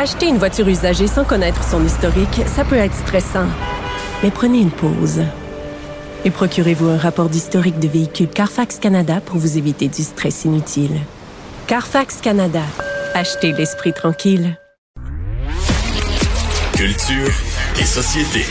Acheter une voiture usagée sans connaître son historique, ça peut être stressant. Mais prenez une pause. Et procurez-vous un rapport d'historique de véhicule Carfax Canada pour vous éviter du stress inutile. Carfax Canada. Achetez l'esprit tranquille. Culture et société.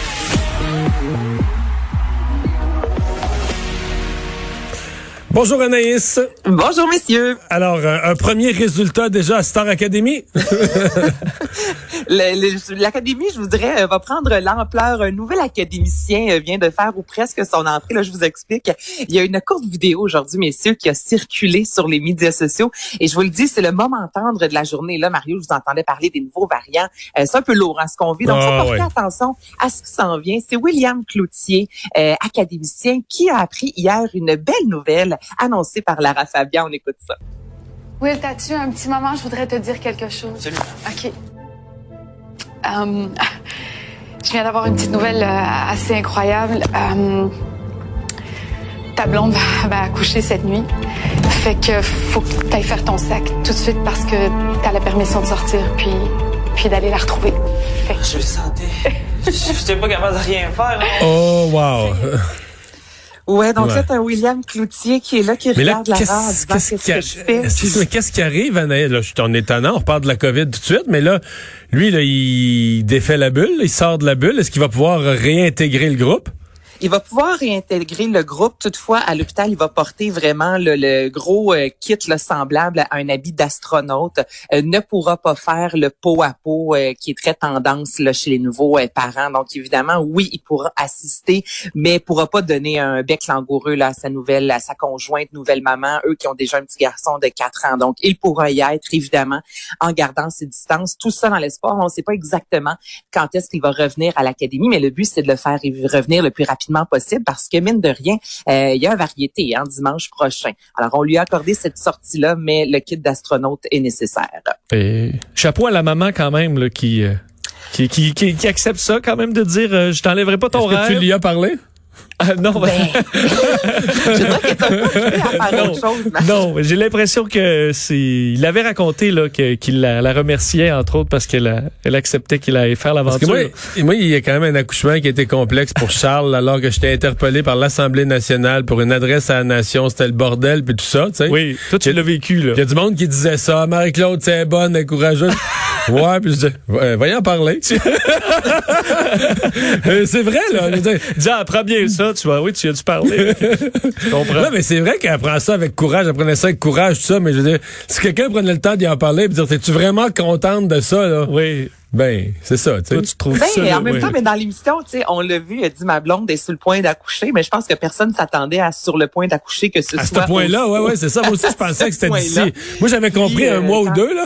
Bonjour Anaïs. Bonjour messieurs. Alors, un, un premier résultat déjà à Star Academy? Le- le- L'académie, je vous dirais, euh, va prendre l'ampleur. Un nouvel académicien euh, vient de faire ou presque son entrée. Là, je vous explique. Il y a une courte vidéo aujourd'hui, messieurs, qui a circulé sur les médias sociaux. Et je vous le dis, c'est le moment tendre de la journée. Là, Mario, je vous entendais parler des nouveaux variants. Euh, c'est un peu lourd, hein, ce qu'on vit. Donc, Ah, faut porter ouais. attention à ce qui s'en vient. C'est William Cloutier, euh, académicien, qui a appris hier une belle nouvelle annoncée par Lara Fabian. On écoute ça. Will, t'as-tu un petit moment? Je voudrais te dire quelque chose. Absolument. OK. Euh, je viens d'avoir une petite nouvelle euh, assez incroyable. Euh, ta blonde va, va accoucher cette nuit. Fait que faut que t'ailles faire ton sac tout de suite parce que t'as la permission de sortir puis, puis d'aller la retrouver. Fait que- Je le sentais. Je n'étais pas capable de rien faire. hein. Oh, wow. Ouais, donc Ouais. là, t'as William Cloutier qui est là, qui Mais là, regarde la disant qu'est-ce. Est-ce que- qu'est-ce qui arrive, Anaïs? Là, je suis en étonnant. On reparle de la COVID tout de suite, mais là, lui, là, il défait la bulle, il sort de la bulle. Est-ce qu'il va pouvoir réintégrer le groupe? Il va pouvoir réintégrer le groupe. Toutefois, à l'hôpital, il va porter vraiment le, le gros euh, kit là, semblable à un habit d'astronaute. Euh, ne pourra pas faire le pot à pot euh, qui est très tendance là, chez les nouveaux euh, parents. Donc, évidemment, oui, il pourra assister, mais pourra pas donner un bec langoureux là, à sa nouvelle, à sa conjointe, nouvelle maman, eux qui ont déjà un petit garçon de 4 ans. Donc, il pourra y être, évidemment, en gardant ses distances. Tout ça dans l'espoir. On ne sait pas exactement quand est-ce qu'il va revenir à l'académie, mais le but, c'est de le faire revenir le plus rapidement possible parce que, mine de rien, euh, il y a un variété hein, dimanche prochain. Alors, on lui a accordé cette sortie-là, mais le kit d'astronaute est nécessaire. Et chapeau à la maman quand même là, qui, euh, qui, qui, qui, qui accepte ça quand même de dire euh, je t'enlèverai pas ton Est-ce que rêve. tu lui as parlé? Ah, non, Ben, je qu'il à faire Non. autre chose. Marie. non, j'ai l'impression que c'est. Il avait raconté là qu'il la, la remerciait entre autres parce qu'elle a- elle acceptait qu'il allait faire l'aventure. moi, moi, il y a quand même un accouchement qui a été complexe pour Charles, alors que j'étais interpellé par l'Assemblée nationale pour une adresse à la nation. C'était le bordel, puis tout ça, tu sais. Oui, toi tu l'as vécu là. Il y a du monde qui disait ça. Marie-Claude, c'est bonne, elle est courageuse. ouais, puis je dis, ouais, voyons en parler. Euh, c'est vrai, là. Dis apprends bien ça, tu vois. Oui, tu as dû parler. Je comprends. Non, mais c'est vrai qu'elle prend ça avec courage, elle prenait ça avec courage, tout ça, mais je veux dire, si quelqu'un prenait le temps d'y en parler et dire, t'es-tu vraiment contente de ça, là? Oui. Ben, c'est ça, tu tu trouves Ben, ça. en même oui. temps, mais dans l'émission, tu sais, on l'a vu, a dit ma blonde est sur le point d'accoucher, mais je pense que personne s'attendait à sur le point d'accoucher que ce À ce soit. point-là, ouais, ouais, c'est ça. Moi aussi, je pensais que c'était d'ici. Moi, j'avais compris Puis, un euh, mois ou deux, là.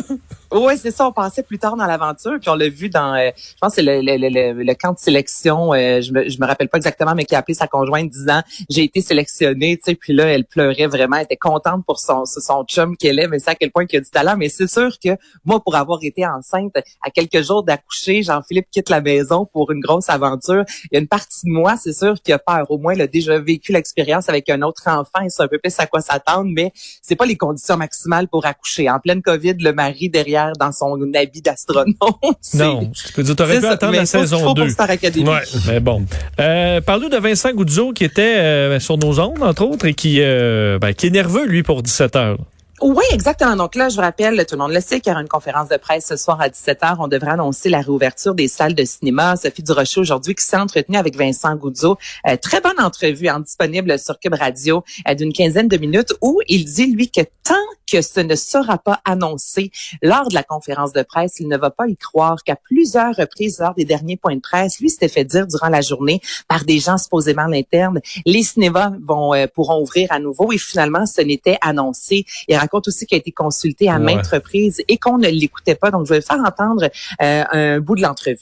Oui, c'est ça. On pensait plus tard dans l'aventure, puis on l'a vu dans, euh, je pense que c'est le, le, le, le- le camp de sélection. euh, je me je me rappelle pas exactement, mais qui a appelé sa conjointe disant j'ai été sélectionnée, tu sais. Puis là, elle pleurait vraiment, elle était contente pour son son chum qu'elle est, mais c'est à quel point qu'il a du talent. Mais c'est sûr que moi, pour avoir été enceinte à quelques jours d'accoucher, Jean-Philippe quitte la maison pour une grosse aventure. Il y a une partie de moi, c'est sûr, qui a peur. Au moins, il a déjà vécu l'expérience avec un autre enfant et c'est un peu plus à quoi s'attendre, mais c'est pas les conditions maximales pour accoucher. En pleine COVID, le mari derrière dans son habit d'astronaute. Non, tu peux dire, t'aurais pu attendre la saison faut 2. pour Star Academy. Ouais. Mais bon. Euh, Parle-nous de Vincent Goudzo qui était euh, sur nos ondes, entre autres, et qui, euh, ben, qui est nerveux, lui, pour 17 heures. Oui, exactement. Donc là, je vous rappelle, tout le monde le sait, qu'il y aura une conférence de presse ce soir à 17h. On devrait annoncer la réouverture des salles de cinéma. Sophie Durocher aujourd'hui qui s'est entretenue avec Vincent Goudzo. Euh, très bonne entrevue, hein, disponible sur Cube Radio euh, d'une quinzaine de minutes où il dit, lui, que tant que ce ne sera pas annoncé lors de la conférence de presse, il ne va pas y croire qu'à plusieurs reprises lors des derniers points de presse, lui s'était fait dire durant la journée par des gens supposément en interne, les cinémas vont euh, pourront ouvrir à nouveau et finalement ce n'était annoncé. Il raconte aussi qu'il a été consulté à Ouais. maintes reprises et qu'on ne l'écoutait pas. Donc je vais faire entendre euh, un bout de l'entrevue.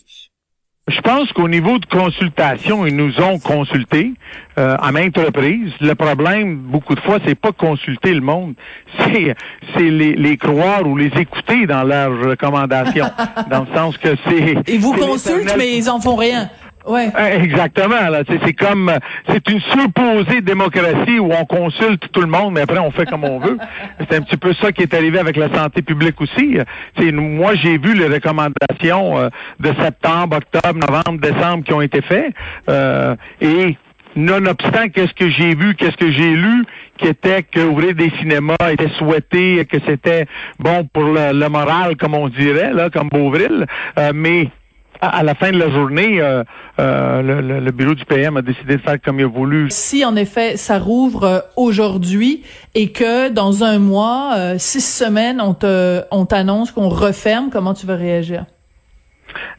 Je pense qu'au niveau de consultation, ils nous ont consultés euh, à maintes reprises. Le problème, beaucoup de fois, c'est pas consulter le monde, c'est c'est les, les croire ou les écouter dans leurs recommandations, dans le sens que c'est. Ils vous consultent, mais ils en font rien. Ouais. Exactement. Là, c'est, comme c'est une supposée démocratie où on consulte tout le monde, mais après on fait comme on veut. C'est un petit peu ça qui est arrivé avec la santé publique aussi. C'est, moi, j'ai vu les recommandations euh, de septembre, octobre, novembre, décembre qui ont été faites. Euh, et nonobstant qu'est-ce que j'ai vu, qu'est-ce que j'ai lu, qui était qu'ouvrir des cinémas était souhaité, que c'était bon pour le, le, moral, comme on dirait, là, comme Beauvril, euh, mais à la fin de la journée, euh, euh, le, le, bureau du PM a décidé de faire comme il a voulu. Si en effet ça rouvre euh, aujourd'hui et que dans un mois, euh, six semaines, on te, on t'annonce qu'on referme, comment tu vas réagir?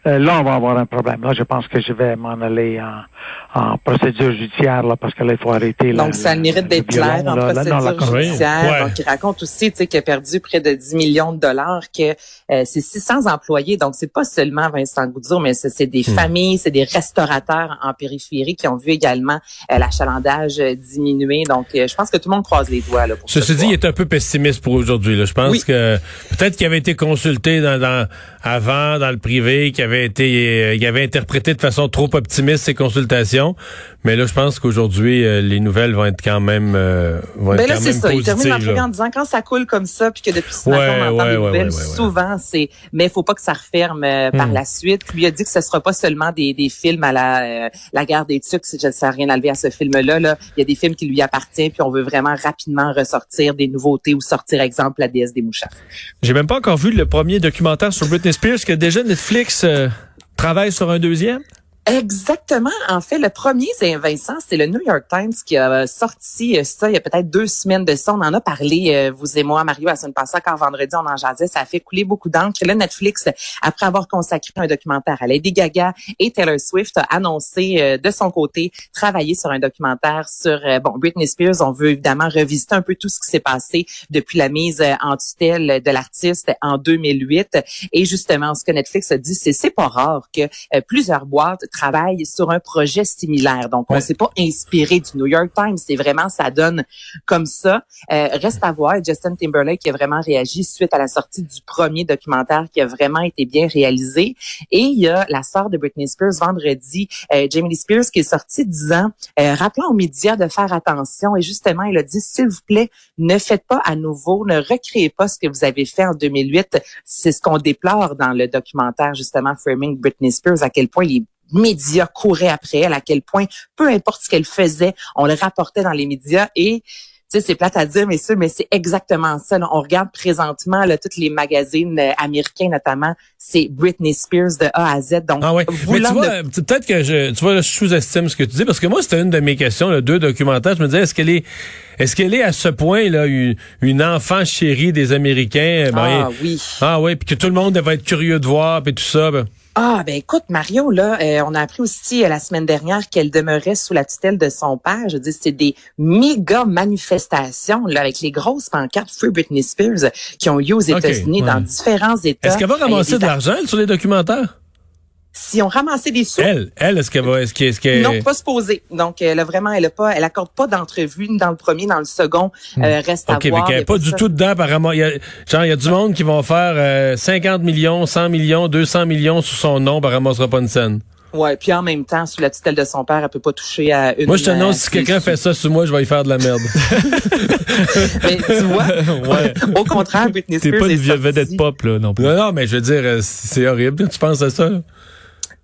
Euh, là, on va avoir un problème. Là, je pense que je vais m'en aller en, en, procédure judiciaire, là, parce que là, il faut arrêter. Donc, ça mérite d'être clair en procédure judiciaire. Donc, il raconte aussi, tu sais, qu'il a perdu près de 10 millions de dollars, que euh, c'est 600 employés. Donc, c'est pas seulement Vincent Goudzo, mais c'est des hmm. familles, c'est des restaurateurs en périphérie qui ont vu également euh, l'achalandage diminuer. Donc, je pense que tout le monde croise les doigts. Là, pour Ceci dit, il est un peu pessimiste pour aujourd'hui. Je pense que peut-être qu'il avait été consulté dans, dans, avant dans le privé, qu'il avait été, euh, il avait interprété de façon trop optimiste ses consultations. Mais là, je pense qu'aujourd'hui, euh, les nouvelles vont être quand même, euh, vont ben être là, quand même ça. positives. Il termine en disant quand ça coule comme ça, puis que depuis ce matin on entend des nouvelles, souvent c'est, mais il faut pas que ça referme par hmm. la suite. Il a dit que ce sera pas seulement des, des films à la la guerre des tucs. Je ne sais rien à lever à ce film-là. Là. Il y a des films qui lui appartiennent, puis on veut vraiment rapidement ressortir des nouveautés ou sortir exemple la déesse des mouchards. J'ai même pas encore vu le premier documentaire sur Britney Spears que déjà Netflix euh, travaille sur un deuxième? Exactement. En fait, le premier, c'est Vincent, c'est le New York Times qui a sorti euh, ça il y a peut-être deux semaines de ça. On en a parlé, euh, vous et moi, Mario, la semaine passée, quand vendredi, on en jasait. Ça a fait couler beaucoup d'encre. Là, Netflix, après avoir consacré un documentaire à Lady Gaga et Taylor Swift, a annoncé euh, de son côté travailler sur un documentaire sur bon Britney Spears. On veut évidemment revisiter un peu tout ce qui s'est passé depuis la mise en tutelle de l'artiste en 2008. Et justement, ce que Netflix a dit, c'est c'est pas rare que plusieurs boîtes travaille sur un projet similaire. Donc, on s'est pas inspiré du New York Times. C'est vraiment, ça donne comme ça. Euh, reste à voir. Justin Timberlake qui a vraiment réagi suite à la sortie du premier documentaire qui a vraiment été bien réalisé. Et il y a la sœur de Britney Spears vendredi, euh, Jamie Lee Spears, qui est sortie disant, euh, rappelant aux médias de faire attention. Et justement, il a dit, s'il vous plaît, ne faites pas à nouveau, ne recréez pas ce que vous avez fait en 2008. C'est ce qu'on déplore dans le documentaire, justement, Framing Britney Spears, à quel point les médias couraient après elle, à quel point, peu importe ce qu'elle faisait, on le rapportait dans les médias et tu sais, c'est plate à dire, messieurs, mais c'est exactement ça. On regarde présentement là, tous les magazines euh, américains, notamment, c'est Britney Spears de A à Z. Donc, ah ouais. Mais tu vois, peut-être que je, tu vois, je sous-estime ce que tu dis, parce que moi, c'était une de mes questions, le deux documentaires. Je me disais, est-ce qu'elle est, est-ce qu'elle est à ce point là une, enfant chérie des Américains? Ben, Ah oui. Ah oui, puis que tout le monde va être curieux de voir, puis tout ça. Ben. Ah, ben écoute, Mario, là, euh, on a appris aussi euh, la semaine dernière qu'elle demeurait sous la tutelle de son père. Je dis, c'est des méga manifestations là, avec les grosses pancartes Free Britney Spears qui ont eu aux États-Unis dans différents États. Est-ce qu'elle va ramasser de l'argent sur les documentaires? Si on ramassait des sous. Elle, elle, est-ce qu'elle va, est-ce qu'elle, est Non, pas se poser. Donc, elle a vraiment, elle a pas, elle accorde pas d'entrevue ni dans le premier, dans le second. Hmm. Euh, reste à voir. OK, mais qu'elle pas, du tout dedans, apparemment. Il y a, genre, il y a du monde qui vont faire euh, 50 millions, 100 millions, 200 millions sous son nom, elle ramassera pas une scène. Ouais, puis en même temps, sous la tutelle de son père, elle peut pas toucher à une. Moi, je t'annonce, si quelqu'un fait ça sous moi, je vais y faire de la merde. mais tu vois, ouais. au contraire, Britney Spears. T'es pas une vedette pop, là, non plus. Non, non, mais je veux dire, euh, c'est horrible. Tu penses à ça?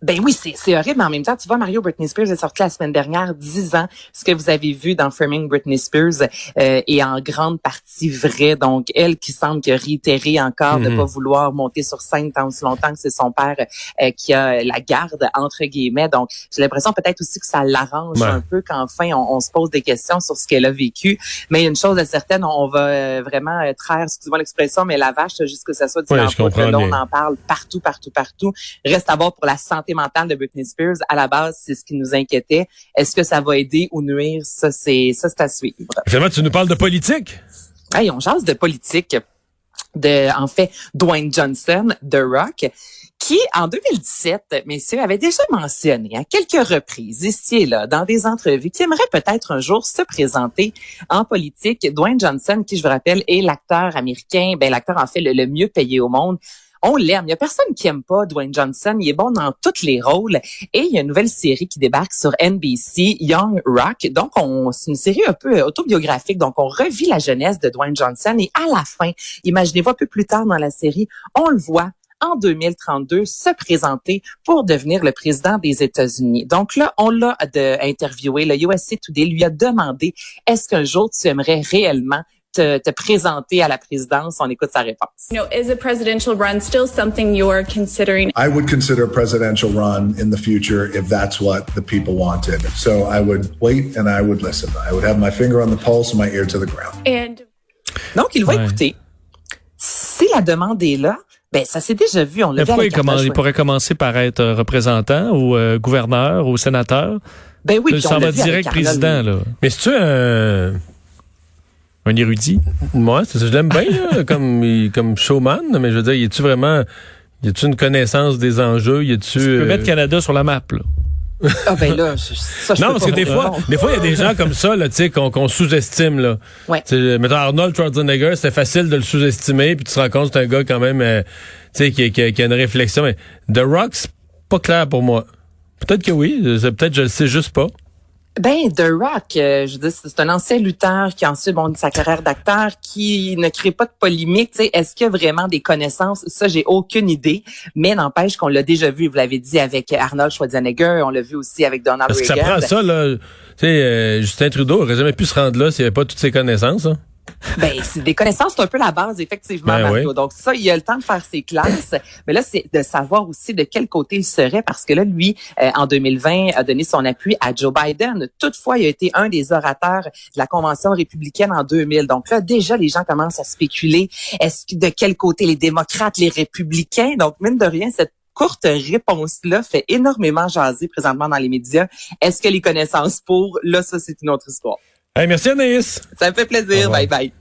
Ben oui, c'est horrible, mais en même temps, tu vois, Mario Britney Spears est sorti la semaine dernière disant ce que vous avez vu dans Framing Britney Spears euh, est en grande partie vrai. Donc, elle qui semble que réitérer encore de mm-hmm. pas vouloir monter sur scène tant aussi longtemps que c'est son père euh, qui a la garde, entre guillemets. Donc, j'ai l'impression peut-être aussi que ça l'arrange un peu qu'enfin, on, on, se pose des questions sur ce qu'elle a vécu. Mais une chose est certaine, on va euh, vraiment euh, traire, excusez-moi l'expression, mais la vache, jusqu'à ce que ça soit du ouais, on en parle partout, partout, partout. Reste à voir pour la santé mentale de Britney Spears, à la base, c'est ce qui nous inquiétait. Est-ce que ça va aider ou nuire? Ça, c'est, ça, c'est à suivre. Finalement, tu nous parles de politique? Hey, on change de politique. De, en fait, Dwayne Johnson, The Rock, qui, en 2017, messieurs, avait déjà mentionné à quelques reprises, ici et là, dans des entrevues, qui aimerait peut-être un jour se présenter en politique. Dwayne Johnson, qui, je vous rappelle, est l'acteur américain, ben, l'acteur, en fait, le mieux payé au monde on l'aime. Il y a personne qui aime pas Dwayne Johnson. Il est bon dans tous les rôles. Et il y a une nouvelle série qui débarque sur NBC, Young Rock. Donc, on, c'est une série un peu autobiographique. Donc, on revit la jeunesse de Dwayne Johnson. Et à la fin, imaginez-vous un peu plus tard dans la série, on le voit en 2032 se présenter pour devenir le président des États-Unis. Donc là, on l'a interviewé. Le USA Today lui a demandé est-ce qu'un jour tu aimerais réellement te, te, présenter à la présidence. On écoute sa réponse. You know, is a presidential run still something you're considering? I would consider a presidential run in the future if that's what the people wanted. So I would wait and I would listen. I would have my finger on the pulse and my ear to the ground. And... Donc, il va ouais. écouter. Si la demande est là, ben, ça s'est déjà vu. On l'a vu avec il, il pourrait commencer par être représentant ou euh, gouverneur ou sénateur. Ben oui, ça va direct président. Là. Mais c'est-tu un... Un érudit? Moi, c'est ça. Je l'aime bien, là, comme, comme showman, mais je veux dire, y a-tu vraiment... Y a-tu une connaissance des enjeux? Y a-tu... Tu peux mettre Canada sur la map, là. ah ben là, ça, je non parce que des fois, des fois il y a des gens comme ça là, tu sais, qu'on qu'on sous-estime là. Ouais. Mettons Arnold Schwarzenegger, c'est facile de le sous-estimer, puis tu te rends compte c'est un gars quand même, euh, tu sais, qui, qui, qui, a une réflexion. Mais The Rock, c'est pas clair pour moi. Peut-être que oui, peut-être je le sais juste pas. Ben, The Rock, euh, je dis, c'est un ancien lutteur qui a ensuite bon, sa carrière d'acteur, qui ne crée pas de polémique. Est-ce qu'il y a vraiment des connaissances? Ça, j'ai aucune idée. Mais n'empêche qu'on l'a déjà vu, vous l'avez dit, avec Arnold Schwarzenegger, on l'a vu aussi avec Donald Parce Reagan. que ça prend ça, là. Tu sais, euh, Justin Trudeau aurait jamais pu se rendre là s'il n'y avait pas toutes ses connaissances. Hein? Ben, c'est des connaissances, c'est un peu la base, effectivement, Ben Mario. oui. Donc, ça, il a le temps de faire ses classes. Mais là, c'est de savoir aussi de quel côté il serait, parce que là, lui, euh, en 2020, a donné son appui à Joe Biden. Toutefois, il a été un des orateurs de la Convention républicaine en 2000. Donc là, déjà, les gens commencent à spéculer. Est-ce que de quel côté les démocrates, les républicains? Donc, mine de rien, cette courte réponse-là fait énormément jaser présentement dans les médias. Est-ce que les connaissances pour? Là, ça, c'est une autre histoire. Hey, merci Anaïs. Ça me fait plaisir. Bye bye.